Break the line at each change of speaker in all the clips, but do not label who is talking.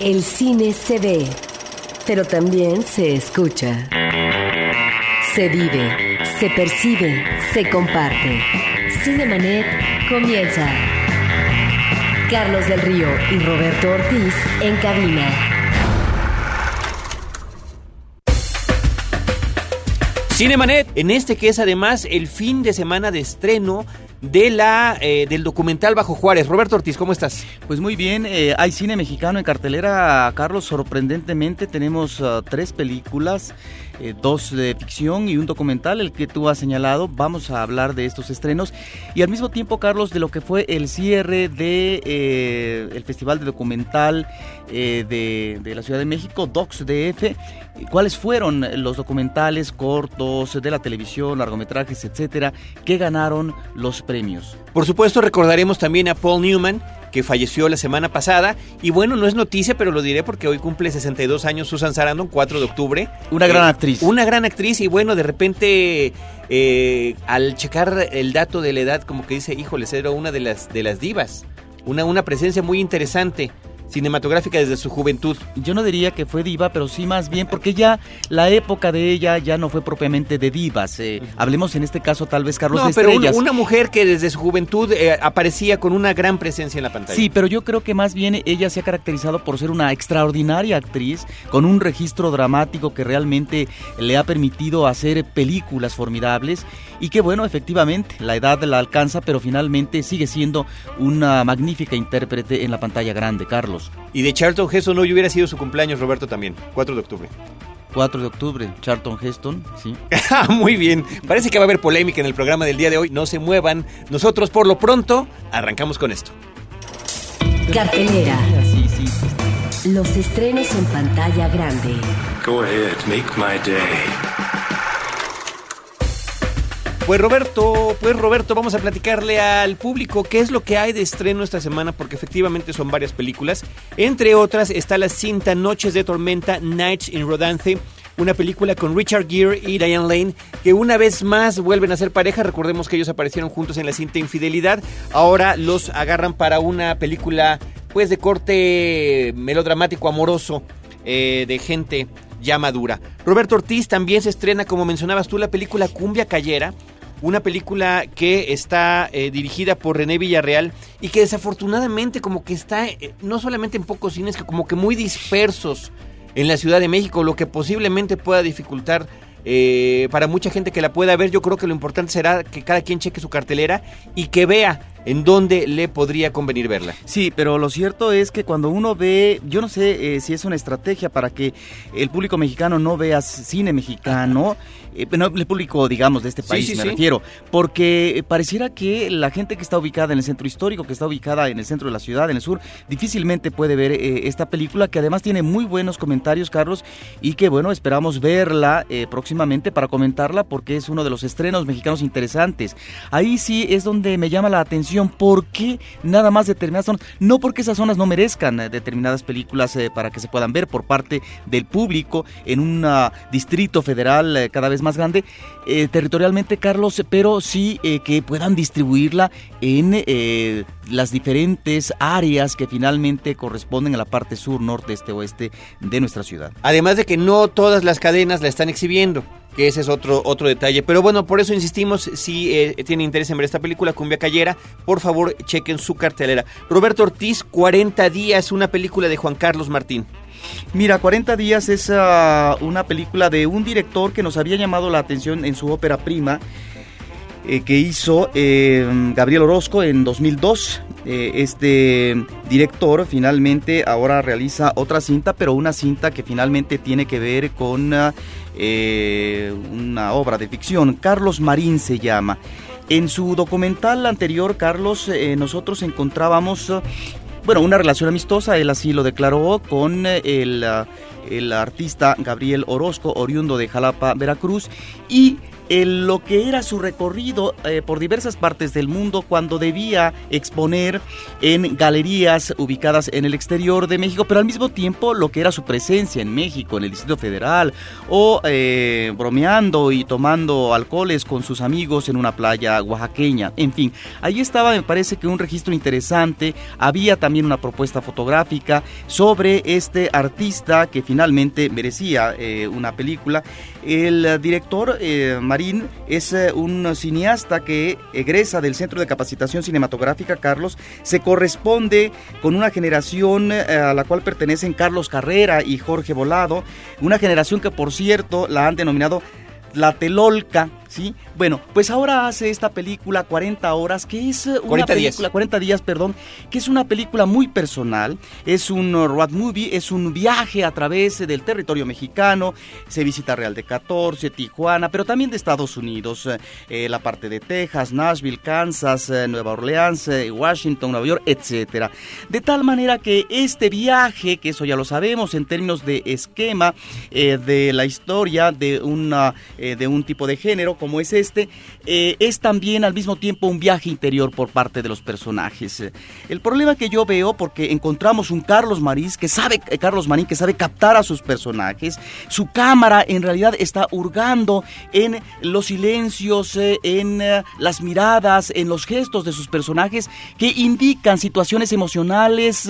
El cine se ve, pero también se escucha. Se vive, se percibe, se comparte. Cinemanet comienza. Carlos del Río y Roberto Ortiz en cabina.
Cinemanet, en este que es además el fin de semana de estreno de la eh, del documental Bajo Juárez. Roberto Ortiz, ¿cómo estás?
Pues muy bien, eh, hay cine mexicano en cartelera, Carlos, sorprendentemente tenemos uh, tres películas, eh, dos de ficción y un documental, el que tú has señalado, vamos a hablar de estos estrenos y al mismo tiempo, Carlos, de lo que fue el cierre de el Festival de Documental de, de la Ciudad de México, Docs DF, cuáles fueron los documentales cortos de la televisión, largometrajes, etcétera, que ganaron los premios.
Por supuesto, recordaremos también a Paul Newman, que falleció la semana pasada. Y bueno, no es noticia, pero lo diré porque hoy cumple 62 años Susan Sarandon, 4 de octubre.
Una gran actriz.
Una gran actriz y bueno, de repente... eh, al checar el dato de la edad, como que dice, híjole, era una de las, de las divas. Una, una presencia muy interesante cinematográfica desde su juventud.
Yo no diría que fue diva, pero sí más bien porque ya la época de ella ya no fue propiamente de divas. Eh, hablemos en este caso tal vez Carlos
No,
de
pero una,
estrellas.
una mujer que desde su juventud eh, aparecía con una gran presencia en la pantalla.
Sí, pero yo creo que más bien ella se ha caracterizado por ser una extraordinaria actriz con un registro dramático que realmente le ha permitido hacer películas formidables y que bueno, efectivamente, la edad la alcanza, pero finalmente sigue siendo una magnífica intérprete en la pantalla grande, Carlos.
Y de Charlton Heston hoy hubiera sido su cumpleaños, Roberto, también, 4 de octubre.
4 de octubre, Charlton Heston, sí.
Ah, Muy bien, parece que va a haber polémica en el programa del día de hoy, no se muevan. Nosotros por lo pronto arrancamos con esto.
Cartelera.
Sí, sí.
Los estrenos en pantalla grande.
Go ahead, make my day.
Pues Roberto, pues Roberto, vamos a platicarle al público qué es lo que hay de estreno esta semana, porque efectivamente son varias películas. Entre otras está la cinta Noches de Tormenta, Nights in Rodanthe, una película con Richard Gere y Diane Lane, que una vez más vuelven a ser pareja. Recordemos que ellos aparecieron juntos en la cinta Infidelidad. Ahora los agarran para una película, pues de corte melodramático, amoroso, eh, de gente ya madura. Roberto Ortiz también se estrena, como mencionabas tú, la película Cumbia Cayera, una película que está eh, dirigida por René Villarreal y que desafortunadamente como que está eh, no solamente en pocos cines, que como que muy dispersos en la Ciudad de México, lo que posiblemente pueda dificultar eh, para mucha gente que la pueda ver. Yo creo que lo importante será que cada quien cheque su cartelera y que vea en dónde le podría convenir verla.
Sí, pero lo cierto es que cuando uno ve, yo no sé si es una estrategia para que el público mexicano no vea cine mexicano, eh, no, el público, digamos, de este país
sí,
me
sí.
refiero, porque pareciera que la gente que está ubicada en el centro histórico, que está ubicada en el centro de la ciudad, en el sur, difícilmente puede ver eh, esta película, que además tiene muy buenos comentarios, Carlos, y que bueno, esperamos verla eh, próximamente para comentarla, porque es uno de los estrenos mexicanos interesantes. Ahí sí es donde me llama la atención por qué nada más determinadas zonas, no porque esas zonas no merezcan eh, determinadas películas eh, para que se puedan ver por parte del público en un ah, distrito federal eh, cada vez más grande eh, territorialmente, Carlos, pero sí eh, que puedan distribuirla en eh, las diferentes áreas que finalmente corresponden a la parte sur, norte, este, oeste de nuestra ciudad.
Además de que no todas las cadenas la están exhibiendo, que ese es otro, otro detalle. Pero bueno, por eso insistimos, si eh, tienen interés en ver esta película, Cumbia Cayera, por favor chequen su cartelera. Roberto Ortiz, 40 días, una película de Juan Carlos Martín.
Mira, 40 días es ah, una película de un director que nos había llamado la atención en su ópera prima, eh, que hizo eh, Gabriel Orozco en 2002. Eh, este director finalmente ahora realiza otra cinta, pero una cinta que finalmente tiene que ver con ah, eh, una obra de ficción. Carlos Marín se llama. En su documental anterior, Carlos, nosotros encontrábamos bueno, una relación amistosa, él así lo declaró con eh, el, ah, el artista Gabriel Orozco, oriundo de Jalapa, Veracruz, y el, lo que era su recorrido eh, por diversas partes del mundo cuando debía exponer en galerías ubicadas en el exterior de México, pero al mismo tiempo lo que era su presencia en México, en el Distrito Federal, o eh, bromeando y tomando alcoholes con sus amigos en una playa oaxaqueña. En fin, ahí estaba, me parece que un registro interesante. Había también una propuesta fotográfica sobre este artista que finalmente merecía eh, una película. El director eh, Marín es eh, un cineasta que egresa del Centro de Capacitación Cinematográfica Carlos, se corresponde con una generación eh, a la cual pertenecen Carlos Carrera y Jorge Volado, una generación que por cierto la han denominado la Telolca, ¿sí? Bueno, pues ahora hace esta película 40 horas, que es una
40 días.
película, 40 días, perdón, que es una película muy personal, es un road movie, es un viaje a través del territorio mexicano, se visita Real de 14, Tijuana, pero también de Estados Unidos, eh, la parte de Texas, Nashville, Kansas, eh, Nueva Orleans, eh, Washington, Nueva York, etcétera. De tal manera que este viaje, que eso ya lo sabemos en términos de esquema de la historia de una de un tipo de género como es este, eh, es también al mismo tiempo un viaje interior por parte de los personajes. Eh, El problema que yo veo, porque encontramos un Carlos Marís que sabe, eh, Carlos Marín que sabe captar a sus personajes, su cámara en realidad está hurgando en los silencios, en las miradas, en los gestos de sus personajes que indican situaciones emocionales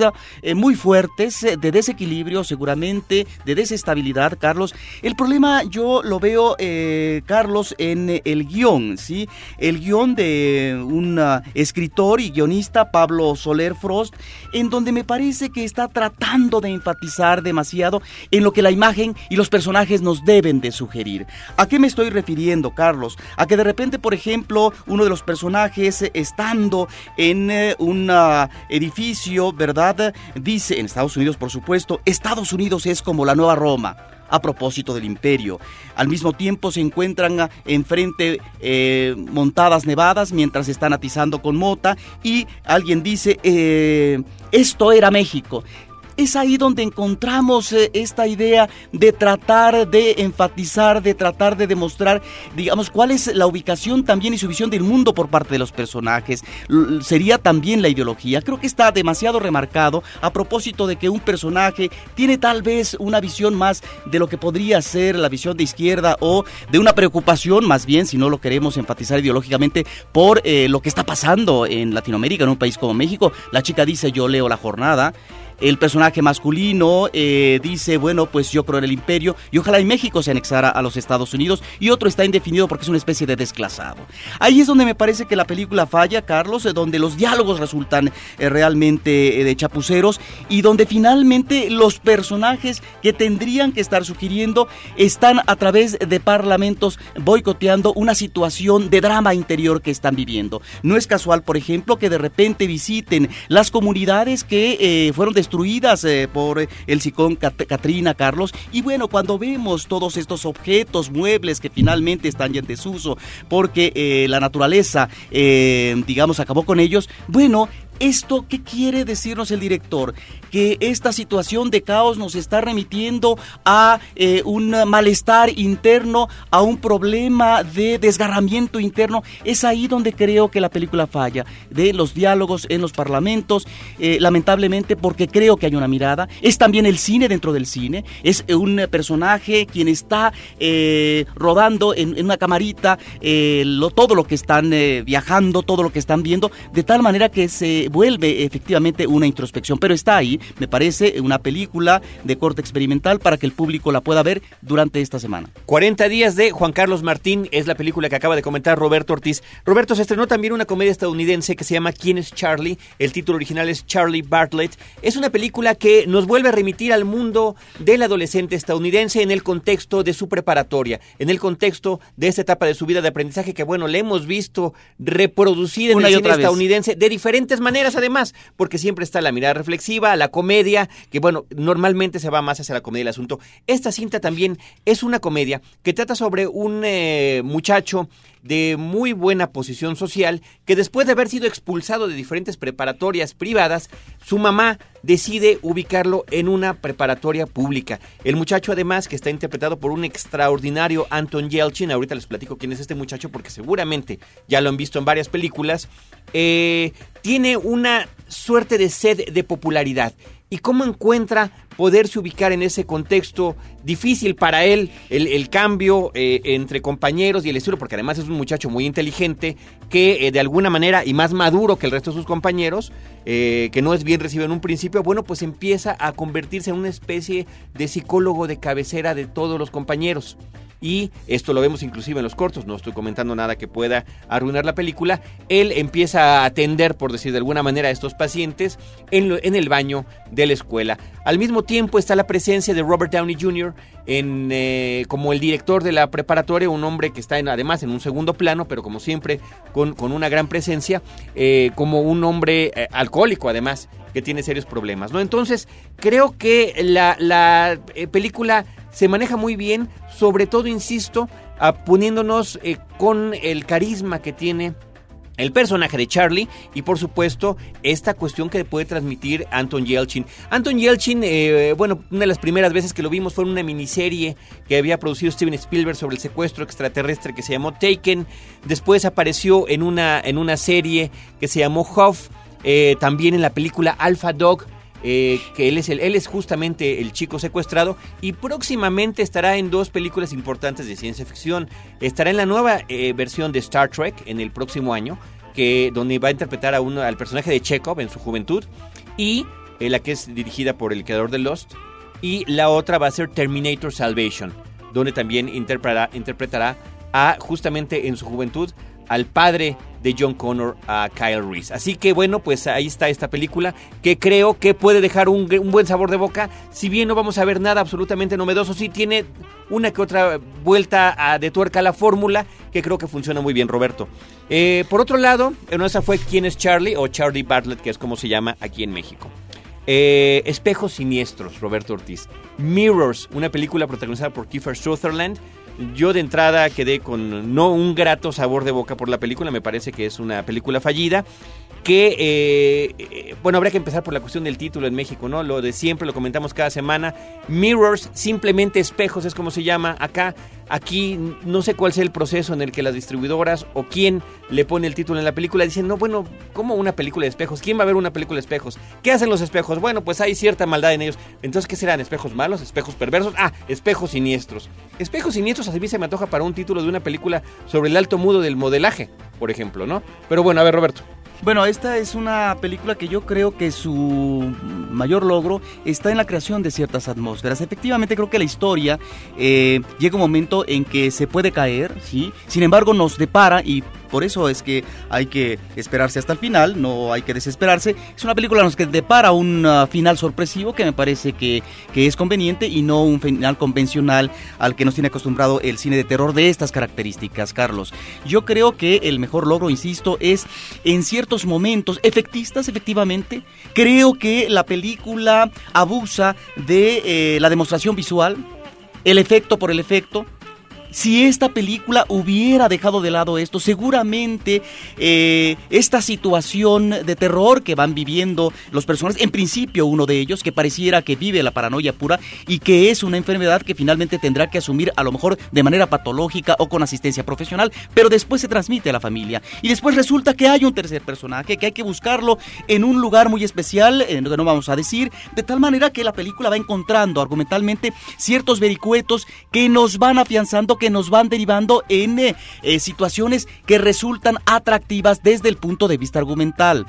muy fuertes, de desequilibrio seguramente, de desestabilidad, Carlos. El problema yo lo veo, Carlos, en el guion, ¿sí? El guion de un ah, escritor y guionista, Pablo Soler Frost, en donde me parece que está tratando de enfatizar demasiado en lo que la imagen y los personajes nos deben de sugerir. ¿A qué me estoy refiriendo, Carlos? A que de repente, por ejemplo, uno de los personajes estando en eh, un ah, edificio, ¿verdad? Dice, en Estados Unidos, por supuesto, Estados Unidos es como la nueva Roma a propósito del imperio. Al mismo tiempo se encuentran ah, enfrente eh, montadas nevadas mientras están atizando con mota y alguien dice, eh, esto era México. Es ahí donde encontramos eh, esta idea de tratar de enfatizar, de tratar de demostrar, digamos, cuál es la ubicación también y su visión del mundo por parte de los personajes. Sería también la ideología. Creo que está demasiado remarcado a propósito de que un personaje tiene tal vez una visión más de lo que podría ser la visión de izquierda o de una preocupación más bien, si no lo queremos enfatizar ideológicamente, por eh, lo que está pasando en Latinoamérica, en un país como México. La chica dice yo leo la jornada. El personaje masculino eh, dice, bueno, pues yo creo en el imperio y ojalá y México se anexara a los Estados Unidos y otro está indefinido porque es una especie de desclasado. Ahí es donde me parece que la película falla, Carlos, eh, donde los diálogos resultan eh, realmente eh, de chapuceros y donde finalmente los personajes que tendrían que estar sugiriendo están a través de parlamentos boicoteando una situación de drama interior que están viviendo. No es casual, por ejemplo, que de repente visiten las comunidades que fueron destruidas eh, por eh, el ciclón Cat- Katrina, Carlos. Y bueno, cuando vemos todos estos objetos, muebles que finalmente están ya en desuso porque eh, la naturaleza, digamos, acabó con ellos, bueno, ¿Esto qué quiere decirnos el director? Que esta situación de caos nos está remitiendo a eh, un malestar interno, a un problema de desgarramiento interno. Es ahí donde creo que la película falla, de los diálogos en los parlamentos, eh, lamentablemente porque creo que hay una mirada. Es también el cine dentro del cine, es un personaje quien está eh, rodando en, una camarita todo lo que están viajando, todo lo que están viendo, de tal manera que se vuelve efectivamente una introspección. Pero está ahí, me parece, una película de corte experimental para que el público la pueda ver durante esta semana.
40 días de Juan Carlos Martín es la película que acaba de comentar Roberto Ortiz. Roberto, se estrenó también una comedia estadounidense que se llama ¿Quién es Charlie? El título original es Charlie Bartlett. Es una película que nos vuelve a remitir al mundo del adolescente estadounidense en el contexto de su preparatoria, en el contexto de esta etapa de su vida de aprendizaje que, bueno, le hemos visto reproducida en
Una
el cine estadounidense de diferentes maneras además, porque siempre está la mirada reflexiva, la comedia, que bueno, normalmente se va más hacia la comedia del asunto. Esta cinta también es una comedia que trata sobre un eh, muchacho de muy buena posición social que después de haber sido expulsado de diferentes preparatorias privadas, su mamá decide ubicarlo en una preparatoria pública. El muchacho además, que está interpretado por un extraordinario Anton Yelchin, ahorita les platico quién es este muchacho porque seguramente ya lo han visto en varias películas, eh, tiene una suerte de sed de popularidad. ¿Y cómo encuentra poderse ubicar en ese contexto difícil para él, el, cambio eh, entre compañeros y el estilo, porque además es un muchacho muy inteligente, que eh, de alguna manera, y más maduro que el resto de sus compañeros, que no es bien recibido en un principio, bueno, pues empieza a convertirse en una especie de psicólogo de cabecera de todos los compañeros y esto lo vemos inclusive en los cortos, no estoy comentando nada que pueda arruinar la película, él empieza a atender, por decir de alguna manera, a estos pacientes en, el baño de la escuela. Al mismo tiempo está la presencia de Robert Downey Jr. En, eh, como el director de la preparatoria, un hombre que está en, además en un segundo plano, pero como siempre con, una gran presencia, eh, como un hombre eh, alcohólico además, que tiene serios problemas, ¿no? Entonces, creo que la, la película se maneja muy bien, sobre todo, insisto, poniéndonos eh, con el carisma que tiene el personaje de Charlie y por supuesto esta cuestión que puede transmitir Anton Yelchin. Anton Yelchin, eh, bueno, una de las primeras veces que lo vimos fue en una miniserie que había producido Steven Spielberg sobre el secuestro extraterrestre que se llamó Taken. Después apareció en una, en una serie que se llamó Huff, eh, también en la película Alpha Dog eh, que él es, el, él es justamente el chico secuestrado y próximamente estará en dos películas importantes de ciencia ficción. Estará en la nueva eh, versión de Star Trek en el próximo año, que, donde va a interpretar a uno, al personaje de Chekhov en su juventud y eh, la que es dirigida por el creador de Lost. Y la otra va a ser Terminator Salvation, donde también interpretará, interpretará a justamente en su juventud al padre de John Connor a Kyle Reese. Así que bueno, pues ahí está esta película que creo que puede dejar un, buen sabor de boca. Si bien no vamos a ver nada absolutamente novedoso, sí tiene una que otra vuelta de tuerca a la fórmula que creo que funciona muy bien, Roberto. Eh, por otro lado, esa fue quién es Charlie o Charlie Bartlett, que es como se llama aquí en México. Eh, Espejos Siniestros, Roberto Ortiz. Mirrors, una película protagonizada por Kiefer Sutherland yo de entrada quedé con no un grato sabor de boca por la película, me parece que es una película fallida que, eh, bueno, habría que empezar por la cuestión del título en México, ¿no? Lo de siempre, lo comentamos cada semana. Mirrors, simplemente espejos, es como se llama acá. Aquí no sé cuál sea el proceso en el que las distribuidoras o quién le pone el título en la película. Dicen, no, bueno, ¿cómo una película de espejos? ¿Quién va a ver una película de espejos? ¿Qué hacen los espejos? Bueno, pues hay cierta maldad en ellos. Entonces, ¿qué serán? ¿Espejos malos? ¿Espejos perversos? Ah, espejos siniestros. Espejos siniestros a mí se me antoja para un título de una película sobre el alto mudo del modelaje, por ejemplo, ¿no? Pero bueno, a ver, Roberto.
Bueno, esta es una película que yo creo que su mayor logro está en la creación de ciertas atmósferas. Efectivamente, creo que la historia eh, llega un momento en que se puede caer, ¿sí? Sin embargo, nos depara y por eso es que hay que esperarse hasta el final, no hay que desesperarse. Es una película que depara un uh, final sorpresivo que me parece que, que, es conveniente y no un final convencional al que nos tiene acostumbrado el cine de terror de estas características, Carlos. Yo creo que el mejor logro, insisto, es en ciertos momentos efectistas, efectivamente. Creo que la película abusa de eh, la demostración visual, el efecto por el efecto si esta película hubiera dejado de lado esto, seguramente eh, esta situación de terror que van viviendo los personajes, en principio uno de ellos, que pareciera que vive la paranoia pura y que es una enfermedad que finalmente tendrá que asumir a lo mejor de manera patológica o con asistencia profesional, pero después se transmite a la familia. Y después resulta que hay un tercer personaje, que hay que buscarlo en un lugar muy especial, en donde no vamos a decir, de tal manera que la película va encontrando argumentalmente ciertos vericuetos que nos van afianzando que nos van derivando en eh, eh, situaciones que resultan atractivas desde el punto de vista argumental.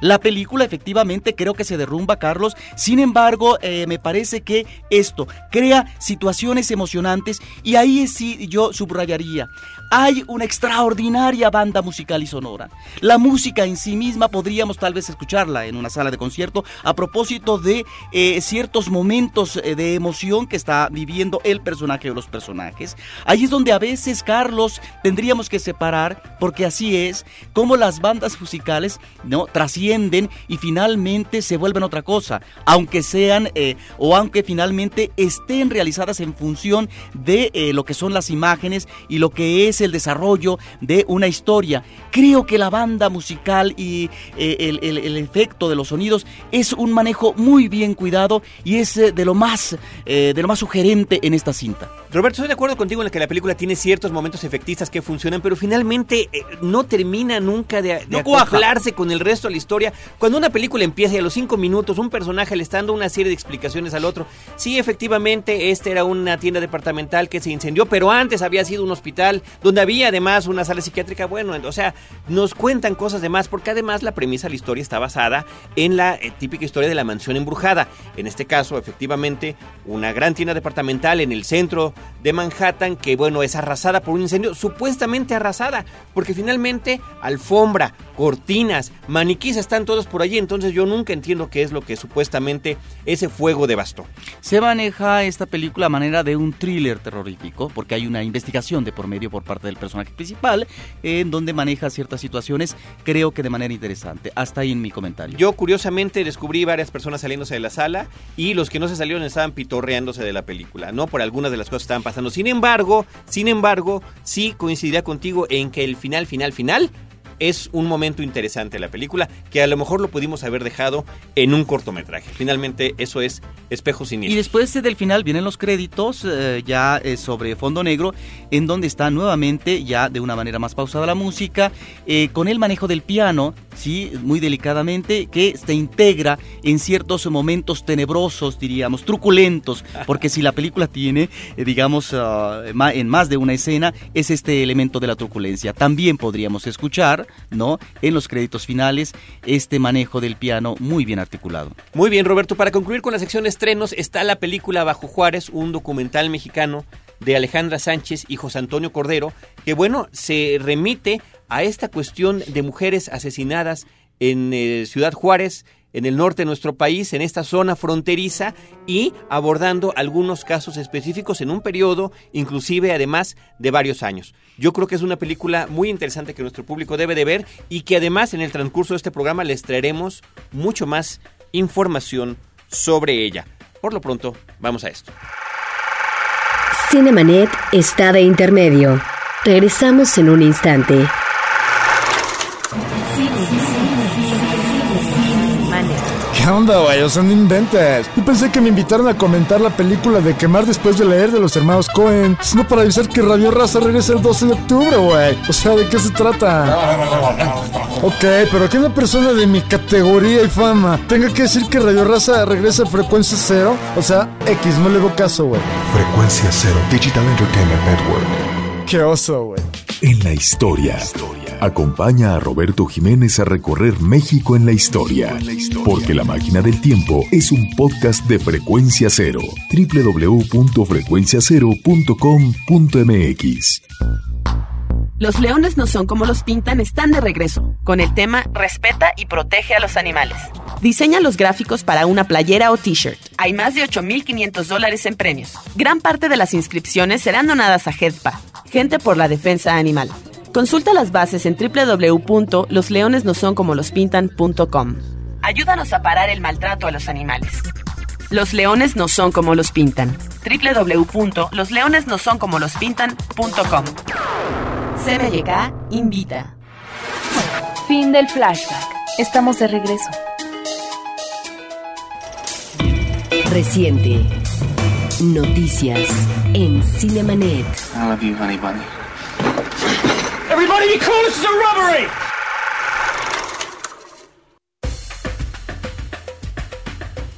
La película efectivamente creo que se derrumba, Carlos. Sin embargo, eh, me parece que esto crea situaciones emocionantes y ahí sí yo subrayaría hay una extraordinaria banda musical y sonora. La música en sí misma podríamos tal vez escucharla en una sala de concierto a propósito de eh, ciertos momentos eh, de emoción que está viviendo el personaje o los personajes. Ahí es donde a veces, Carlos, tendríamos que separar, porque así es, como las bandas musicales no trascienden y finalmente se vuelven otra cosa, aunque sean eh, o aunque finalmente estén realizadas en función de lo que son las imágenes y lo que es el desarrollo de una historia. Creo que la banda musical y eh, el, el- el efecto de los sonidos es un manejo muy bien cuidado y es eh, de lo más eh, de lo más sugerente en esta cinta.
Roberto, estoy de acuerdo contigo en que la película tiene ciertos momentos efectistas que funcionan, pero finalmente no termina nunca de, de
No
acoplarse con el resto de la historia. Cuando una película empieza y a los cinco minutos un personaje le está dando una serie de explicaciones al otro, sí, efectivamente, esta era una tienda departamental que se incendió, pero antes había sido un hospital donde había además una sala psiquiátrica. Bueno, o sea, nos cuentan cosas de más, porque además la premisa de la historia está basada en la eh, típica historia de la mansión embrujada. En este caso, efectivamente, una gran tienda departamental en el centro de Manhattan que, bueno, es arrasada por un incendio, supuestamente arrasada, porque finalmente alfombra, cortinas, maniquís están todos por allí, entonces yo nunca entiendo qué es lo que supuestamente ese fuego devastó.
Se maneja esta película a manera de un thriller terrorífico, porque hay una investigación de por medio por parte del personaje principal, en donde maneja ciertas situaciones, creo que de manera interesante. Hasta ahí en mi comentario.
Yo curiosamente descubrí varias personas saliéndose de la sala y los que no se salieron estaban pitorreándose de la película, ¿no? Por algunas de las cosas que estaban pasando. Sin embargo, sin embargo, sí coincidiría contigo en que el final, final, final es un momento interesante de la película que a lo mejor lo pudimos haber dejado en un cortometraje. Finalmente, eso es Espejo
Y
Siniestro.
después eh, del final vienen los créditos eh, ya eh, sobre fondo negro, en donde está nuevamente ya de una manera más pausada la música, eh, con el manejo del piano, sí, muy delicadamente, que se integra en ciertos momentos tenebrosos, diríamos, truculentos, porque si la película tiene, digamos, ma- en más de una escena, es este elemento de la truculencia. También podríamos escuchar, ¿no? En los créditos finales, este manejo del piano muy bien articulado.
Muy bien, Roberto. Para concluir con la sección estrenos, está la película Bajo Juárez, un documental mexicano de Alejandra Sánchez y José Antonio Cordero, que bueno, se remite a esta cuestión de mujeres asesinadas en eh, Ciudad Juárez, en el norte de nuestro país, en esta zona fronteriza y abordando algunos casos específicos en un periodo, inclusive además de varios años. Yo creo que es una película muy interesante que nuestro público debe de ver y que además en el transcurso de este programa les traeremos mucho más información sobre ella. Por lo pronto, vamos a esto.
Cinemanet está de intermedio. Regresamos en un instante.
¿Qué onda, güey? O sea, no inventes. Yo pensé que me invitaron a comentar la película de Quemar después de leer de los hermanos Cohen. Sino para avisar que Radio Raza regresa el 12 de octubre, güey. O sea, ¿de qué se trata? Ok, pero que una persona de mi categoría y fama tenga que decir que Radio Raza regresa a frecuencia cero. O sea, X, no le hago caso, güey.
Frecuencia Cero Digital Entertainment Network.
Qué oso, güey.
En la historia. Acompaña a Roberto Jiménez a recorrer México en la historia. Porque La Máquina del Tiempo es un podcast de Frecuencia Cero. www.frecuenciacero.com.mx
Los leones no son como los pintan están de regreso, con el tema Respeta y protege a los animales. Diseña los gráficos para una playera o t-shirt. Hay más de 8.500 dólares en premios. Gran parte de las inscripciones serán donadas a GEDPA, Gente por la Defensa Animal. Consulta las bases en www.losleonesnosoncomolospintan.com. Ayúdanos a parar el maltrato a los animales. Los leones no son como los pintan. www.losleonesnosoncomolospintan.com. CMYK invita.
Fin del flashback. Estamos de regreso.
Reciente. Noticias en Cinemanet.
I love you, honey bunny.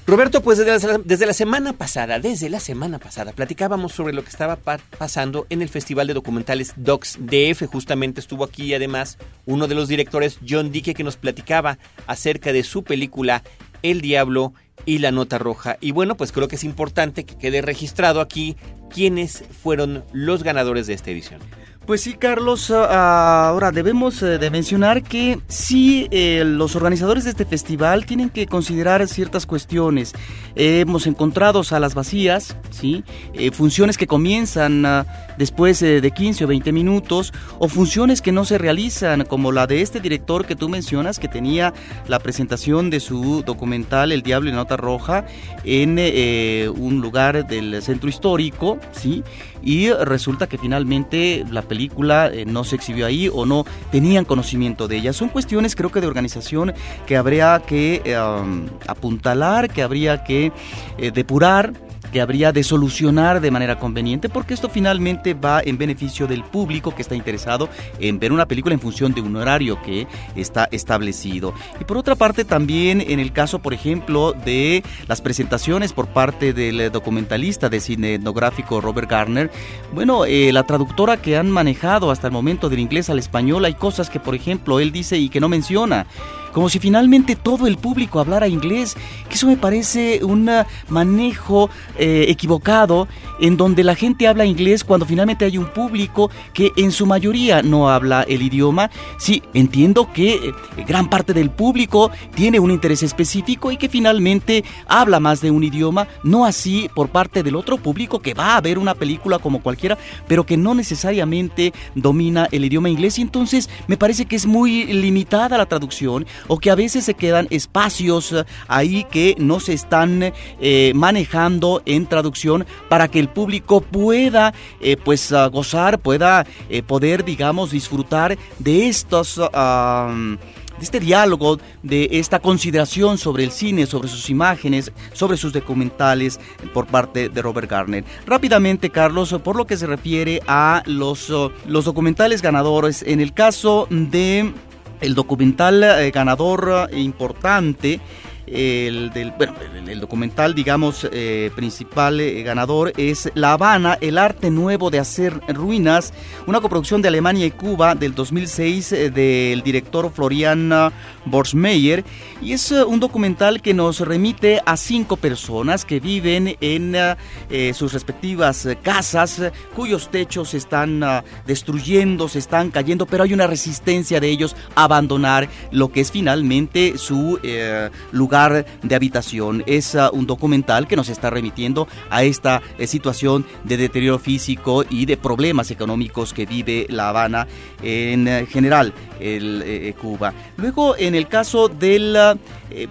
Roberto, pues desde la, semana pasada, desde la semana pasada, platicábamos sobre lo que estaba pa- pasando en el Festival de Documentales Docs DF. Justamente estuvo aquí además uno de los directores, John Dique, que nos platicaba acerca de su película El Diablo y la Nota Roja. Y bueno, pues creo que es importante que quede registrado aquí quiénes fueron los ganadores de esta edición.
Pues sí, Carlos, ah, ahora debemos eh, de mencionar que sí, eh, los organizadores de este festival tienen que considerar ciertas cuestiones. hemos encontrado salas vacías, ¿sí? Eh, funciones que comienzan ah, después de 15 o 20 minutos, o funciones que no se realizan, como la de este director que tú mencionas, que tenía la presentación de su documental El Diablo y la Nota Roja en un lugar del centro histórico, ¿sí? y resulta que finalmente la película eh, no se exhibió ahí o no tenían conocimiento de ella. Son cuestiones creo que de organización que habría que eh, apuntalar, que habría que eh, depurar que habría de solucionar de manera conveniente porque esto finalmente va en beneficio del público que está interesado en ver una película en función de un horario que está establecido. Y por otra parte también en el caso, por ejemplo, de las presentaciones por parte del documentalista de cine etnográfico Robert Garner, bueno, eh, la traductora que han manejado hasta el momento del inglés al español, hay cosas que, por ejemplo, él dice y que no menciona como si finalmente todo el público hablara inglés, que eso me parece un manejo eh, equivocado en donde la gente habla inglés cuando finalmente hay un público que en su mayoría no habla el idioma. Sí, entiendo que eh, gran parte del público tiene un interés específico y que finalmente habla más de un idioma, no así por parte del otro público que va a ver una película como cualquiera, pero que no necesariamente domina el idioma inglés y entonces me parece que es muy limitada la traducción o que a veces se quedan espacios eh, ahí que no se están eh, manejando en traducción para que el público pueda eh, pues ah, gozar, pueda poder digamos disfrutar de estos de este diálogo, de esta consideración sobre el cine, sobre sus imágenes, sobre sus documentales por parte de Robert Garner. Rápidamente, Carlos, por lo que se refiere a los, los documentales ganadores, en el caso de el documental eh, ganador eh, importante el, bueno, el, documental, digamos, eh, principal eh, ganador es La Habana, el arte nuevo de hacer ruinas, una coproducción de Alemania y Cuba del 2006 eh, del director Florian Borsmeyer. Y es un documental que nos remite a cinco personas que viven en sus respectivas casas, cuyos techos se están destruyendo, se están cayendo, pero hay una resistencia de ellos a abandonar lo que es finalmente su lugar de habitación. Es ah, un documental que nos está remitiendo a esta eh, situación de deterioro físico y de problemas económicos que vive La Habana en eh, general, el, eh, Cuba. Luego, en el caso del... Ah,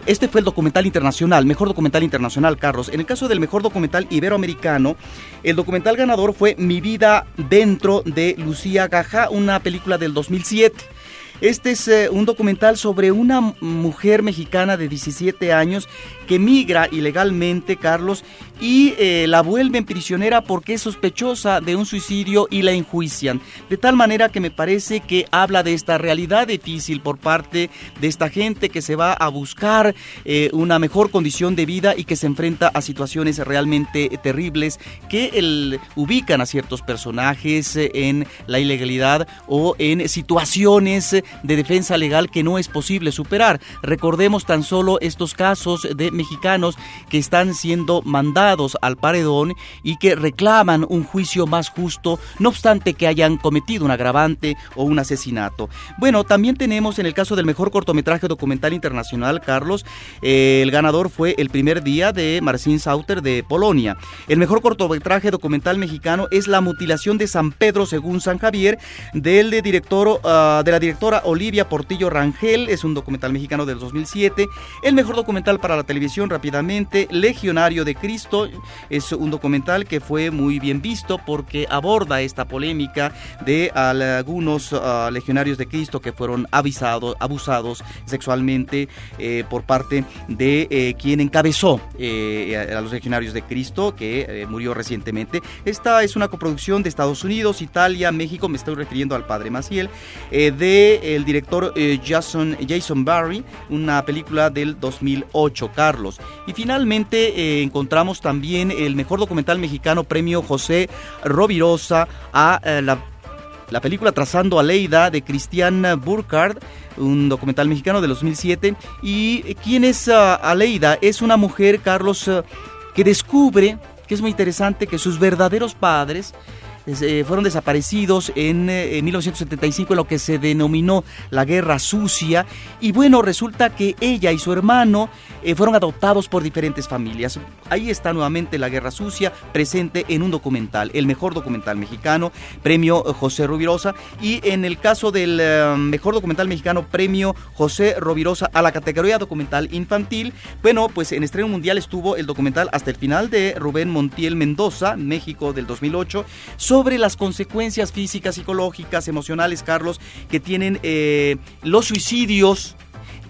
este fue el documental internacional, mejor documental internacional, Carlos. En el caso del mejor documental iberoamericano, el documental ganador fue Mi vida dentro de Lucía Gaja, una película del 2007. Este es eh, un documental sobre una mujer mexicana de 17 años que migra ilegalmente, Carlos, y eh, la vuelven prisionera porque es sospechosa de un suicidio y la enjuician. De tal manera que me parece que habla de esta realidad difícil por parte de esta gente que se va a buscar eh, una mejor condición de vida y que se enfrenta a situaciones realmente terribles que ubican a ciertos personajes en la ilegalidad o en situaciones de defensa legal que no es posible superar. Recordemos tan solo estos casos de mexicanos que están siendo mandados al paredón y que reclaman un juicio más justo, no obstante que hayan cometido un agravante o un asesinato. Bueno, también tenemos en el caso del mejor cortometraje documental internacional, Carlos, eh, el ganador fue El primer día de Marcin Sauter de Polonia. El mejor cortometraje documental mexicano es La mutilación de San Pedro según San Javier del director, ah, de la directora Olivia Portillo Rangel, es un documental mexicano del 2007. El mejor documental para la televisión rápidamente, Legionario de Cristo, es un documental que fue muy bien visto porque aborda esta polémica de algunos ah, legionarios de Cristo que fueron avisados, abusados sexualmente eh, por parte de eh, quien encabezó eh, a los legionarios de Cristo, que murió recientemente. Esta es una coproducción de Estados Unidos, Italia, México, me estoy refiriendo al padre Maciel, de el director Jason, Jason Barry, una película del 2008, Carlos. Y finalmente encontramos también el mejor documental mexicano, premio José Rovirosa a la la película Trazando a Leida de Cristian Burkhardt, un documental mexicano de 2007. ¿Y quién es uh, Aleida? Es una mujer, Carlos, que descubre, que es muy interesante, que sus verdaderos padres eh, fueron desaparecidos en, eh, en 1975 en lo que se denominó la Guerra Sucia. Y bueno, resulta que ella y su hermano eh, fueron adoptados por diferentes familias. Ahí está nuevamente la Guerra Sucia presente en un documental, el mejor documental mexicano, premio José Rubirosa. Y en el caso del mejor documental mexicano, premio José Rovirosa a la categoría documental infantil, bueno, pues en estreno mundial estuvo el documental hasta el final de Rubén Montiel Mendoza, México del 2008, sobre las consecuencias físicas, psicológicas, emocionales, Carlos, que tienen eh, los suicidios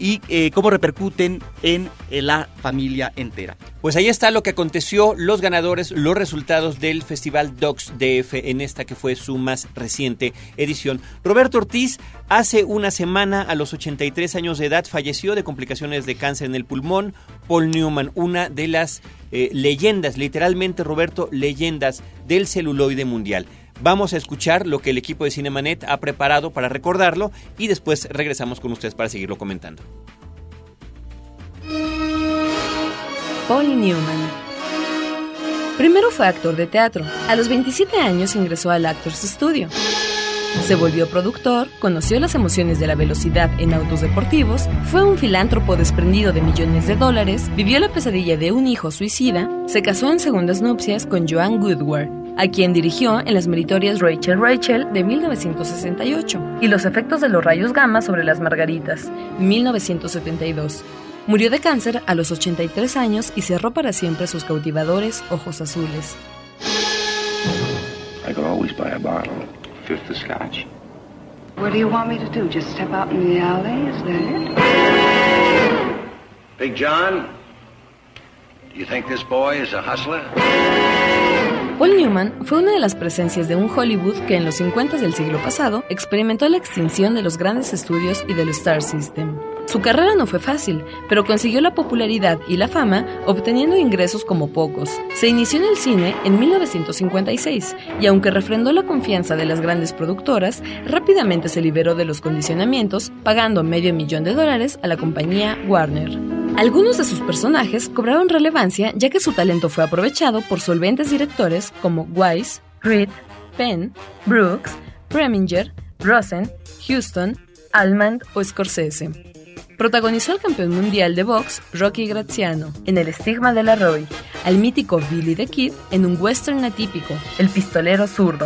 y eh, cómo repercuten en la familia entera.
Pues ahí está lo que aconteció, los ganadores, los resultados del Festival Docs DF en esta que fue su más reciente edición. Roberto Ortiz hace una semana a los 83 años de edad falleció de complicaciones de cáncer en el pulmón. Paul Newman, una de las eh, leyendas, literalmente Roberto, leyendas del celuloide mundial. Vamos a escuchar lo que el equipo de Cinemanet ha preparado para recordarlo y después regresamos con ustedes para seguirlo comentando.
Paul Newman. Primero fue actor de teatro. A los 27 años ingresó al Actors Studio. Se volvió productor, conoció las emociones de la velocidad en autos deportivos, fue un filántropo desprendido de millones de dólares, vivió la pesadilla de un hijo suicida, se casó en segundas nupcias con Joan Goodward, a quien dirigió en las meritorias Rachel Rachel de 1968 y Los efectos de los rayos gamma sobre las margaritas, 1972. Murió de cáncer a los 83 años y cerró para siempre sus cautivadores ojos azules.
I could always buy a bottle. Fifth of scotch.
What do you want me to do? Just step out in the alley? Is that it?
Big John, do you think this boy is a hustler?
Paul Newman fue una de las presencias de un Hollywood que en los 50 del siglo pasado experimentó la extinción de los grandes estudios y del Star System. Su carrera no fue fácil, pero consiguió la popularidad y la fama obteniendo ingresos como pocos. Se inició en el cine en 1956 y aunque refrendó la confianza de las grandes productoras, rápidamente se liberó de los condicionamientos, pagando medio millón de dólares a la compañía Warner. Algunos de sus personajes cobraron relevancia ya que su talento fue aprovechado por solventes directores como Wise, Reed, Penn, Brooks, Preminger, Rosen, Houston, Almond o Scorsese. Protagonizó al campeón mundial de box Rocky Graziano en El estigma de la Roy, al mítico Billy the Kid en un western atípico, El pistolero zurdo.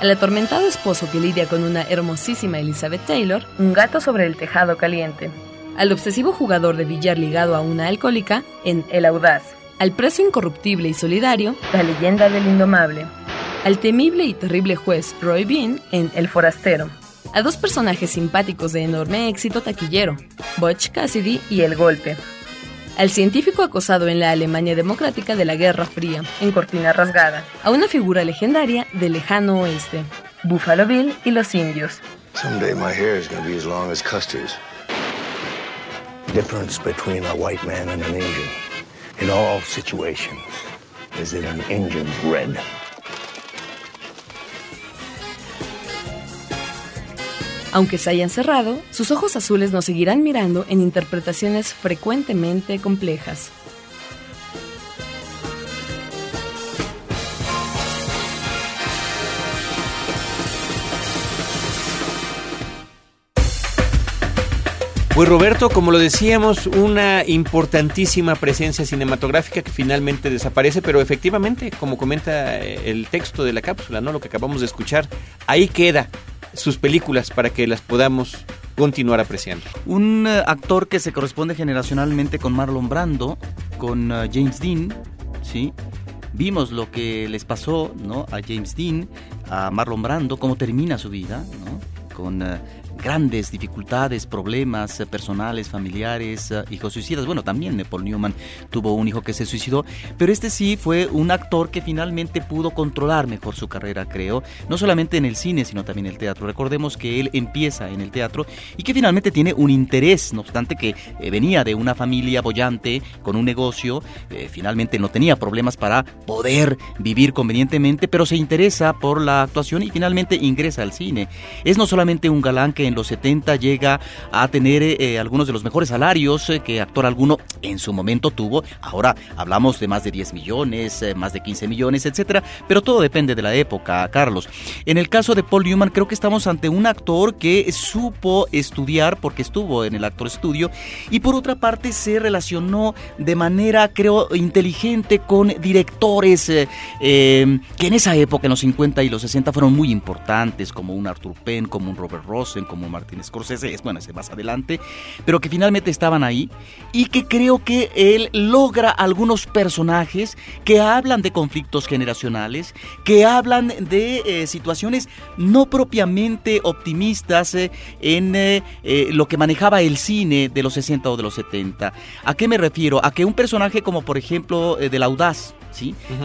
Al atormentado esposo que lidia con una hermosísima Elizabeth Taylor, un gato sobre el tejado caliente. Al obsesivo jugador de billar ligado a una alcohólica en El Audaz. Al preso incorruptible y solidario, la leyenda del indomable. Al temible y terrible juez Roy Bean en El Forastero. A dos personajes simpáticos de enorme éxito taquillero, Butch Cassidy y El Golpe. Al científico acosado en la Alemania democrática de la Guerra Fría, en Cortina Rasgada. A una figura legendaria del lejano oeste, Buffalo Bill y los indios.
Someday my hair is to be as long as Custer's. Difference between a white man and an Indian. In all situations, is that an Indian's red.
Aunque se hayan cerrado, sus ojos azules nos seguirán mirando en interpretaciones frecuentemente complejas.
Pues Roberto, como lo decíamos, una importantísima presencia cinematográfica que finalmente desaparece, pero efectivamente, como comenta eh, el texto de la cápsula, ¿no? Lo que acabamos de escuchar, ahí queda sus películas para que las podamos continuar apreciando.
Un uh, actor que se corresponde generacionalmente con Marlon Brando, con uh, James Dean, ¿sí? Vimos lo que les pasó ¿no? a James Dean, a Marlon Brando, cómo termina su vida, ¿no? con grandes dificultades, problemas eh, personales, familiares, eh, hijos suicidas. Bueno, también Paul Newman tuvo un hijo que se suicidó, pero este sí fue un actor que finalmente pudo controlar mejor su carrera, creo, no solamente en el cine, sino también en el teatro. Recordemos que él empieza en el teatro y que finalmente tiene un interés, no obstante que eh, venía de una familia bollante con un negocio, finalmente no tenía problemas para poder vivir convenientemente, pero se interesa por la actuación y finalmente ingresa al cine. Es no solamente un galán que en los 70 llega a tener eh, algunos de los mejores salarios eh, que actor alguno en su momento tuvo. Ahora hablamos de más de 10 millones, eh, más de 15 millones, etcétera, pero todo depende de la época, Carlos. En el caso de Paul Newman, creo que estamos ante un actor que supo estudiar porque estuvo en el actor estudio y por otra parte se relacionó de manera, creo, inteligente con directores que en esa época, en los 50 y los 60, fueron muy importantes, como un Arthur Penn, como un Robert Rosen, como como Martin Scorsese, es bueno, ese más adelante, pero que finalmente estaban ahí y que creo que él logra algunos personajes que hablan de conflictos generacionales, que hablan de eh, situaciones no propiamente optimistas eh, en eh, lo que manejaba el cine de los 60 o de los 70. ¿A qué me refiero? A que un personaje como por ejemplo del Audaz,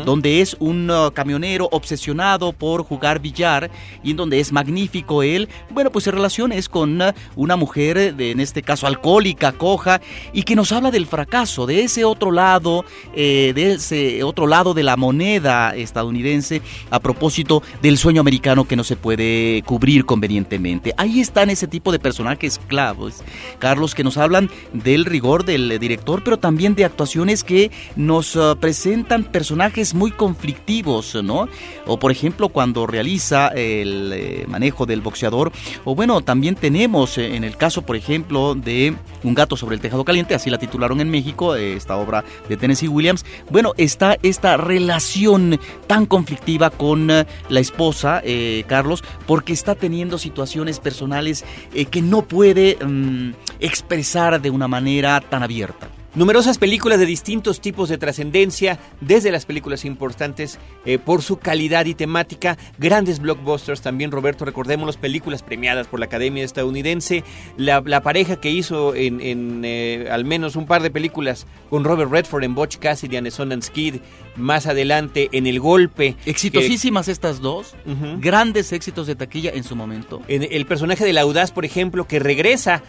donde es un uh, camionero obsesionado por jugar billar y en donde es magnífico él, bueno, pues se relaciona es con uh, una mujer, de, en este caso alcohólica, coja, y que nos habla del fracaso, de ese otro lado, eh, de ese otro lado de la moneda estadounidense a propósito del sueño americano que no se puede cubrir convenientemente. Ahí están ese tipo de personajes clavos, Carlos, que nos hablan del rigor del director, pero también de actuaciones que nos uh, presentan personajes muy conflictivos, ¿no? O por ejemplo cuando realiza el eh, manejo del boxeador, o bueno, también tenemos eh, en el caso, por ejemplo, de Un gato sobre el tejado caliente, así la titularon en México, eh, esta obra de Tennessee Williams, bueno, está esta relación tan conflictiva con la esposa, Carlos, porque está teniendo situaciones personales que no puede mm, expresar de una manera tan abierta.
Numerosas películas de distintos tipos de trascendencia, desde las películas importantes eh, por su calidad y temática, grandes blockbusters también, Roberto, recordemos las películas premiadas por la Academia estadounidense, la, pareja que hizo en, eh, al menos un par de películas con Robert Redford en Butch Cassidy and Sundance Kid, más adelante en El Golpe.
Exitosísimas estas dos, grandes éxitos de taquilla en su momento.
En el personaje de la Audaz, por ejemplo, que regresa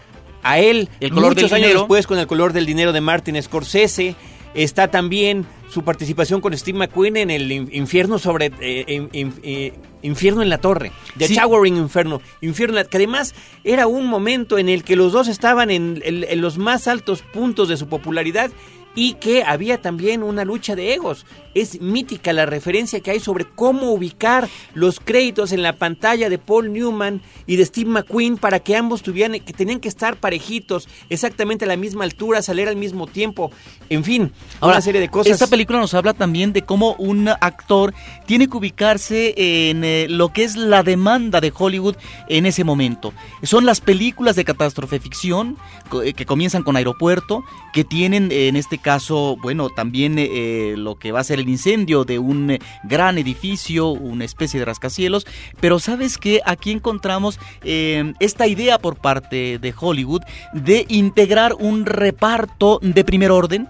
a él el color muchos años después con el color del dinero de Martin Scorsese. Está también su participación con Steve McQueen en el infierno sobre eh, eh, infierno en la torre, The Towering Inferno, infierno que además era un momento en el que los dos estaban en, en los más altos puntos de su popularidad y que había también una lucha de egos. Es mítica la referencia que hay sobre cómo ubicar los créditos en la pantalla de Paul Newman y de Steve McQueen para que ambos tuvieran que tenían que estar parejitos, exactamente a la misma altura, salir al mismo tiempo. En fin, una serie de cosas.
Esta película nos habla también de cómo un actor tiene que ubicarse en eh, lo que es la demanda de Hollywood en ese momento. Son las películas de catástrofe ficción eh, que comienzan con Aeropuerto, que tienen en este caso, bueno, también eh, lo que va a ser el incendio de un eh, gran edificio, una especie de rascacielos, pero sabes que aquí encontramos eh, esta idea por parte de Hollywood de integrar un reparto de primer orden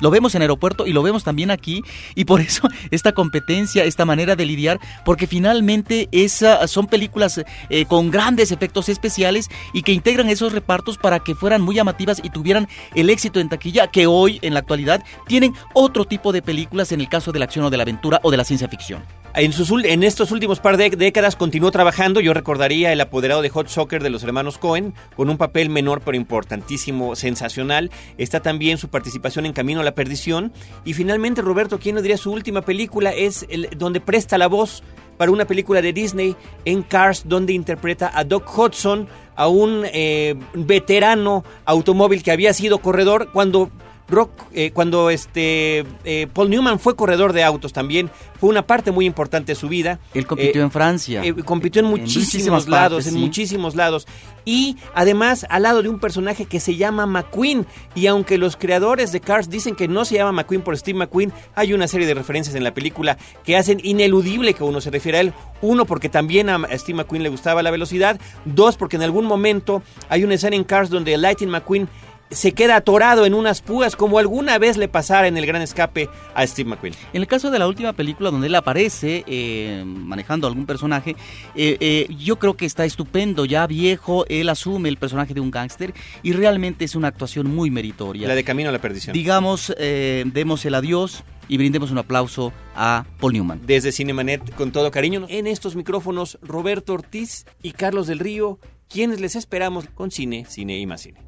lo vemos en aeropuerto y lo vemos también aquí y por eso esta competencia, esta manera de lidiar, porque finalmente esa, son películas eh, con grandes efectos especiales y que integran esos repartos para que fueran muy llamativas y tuvieran el éxito en taquilla que hoy en la actualidad tienen otro tipo de películas en el caso de la acción o de la aventura o de la ciencia ficción.
En, en estos últimos par de décadas continuó trabajando, yo recordaría el apoderado de Hot Soccer de los hermanos Cohen, con un papel menor pero importantísimo, sensacional. Está también su participación en Camino a la Perdición. Y finalmente, Roberto, ¿quién nos diría su última película? Es el, donde presta la voz para una película de Disney en Cars, donde interpreta a Doc Hudson, a un eh, veterano automóvil que había sido corredor cuando Rock, eh, cuando este eh, Paul Newman fue corredor de autos también, fue una parte muy importante de su vida.
Él compitió
Eh,
en Francia.
eh, compitió en
En
muchísimos lados,
partes,
en
sí.
muchísimos lados. Y además al lado de un personaje que se llama McQueen. Y aunque los creadores de Cars dicen que no se llama McQueen por Steve McQueen, hay una serie de referencias en la película que hacen ineludible que uno se refiera a él. Uno, porque también a Steve McQueen le gustaba la velocidad. Dos, porque en algún momento hay una escena en Cars donde Lightning McQueen se queda atorado en unas púas como alguna vez le pasara en el gran escape a Steve McQueen.
En el caso de la última película donde él aparece eh, manejando algún personaje, eh, eh, yo creo que está estupendo, ya viejo, él asume el personaje de un gángster y realmente es una actuación muy meritoria.
La de Camino a la Perdición.
Digamos, demos el adiós y brindemos un aplauso a Paul Newman.
Desde Cinemanet, con todo cariño, en estos micrófonos, Roberto Ortiz y Carlos del Río, quienes les esperamos con cine, cine y más cine.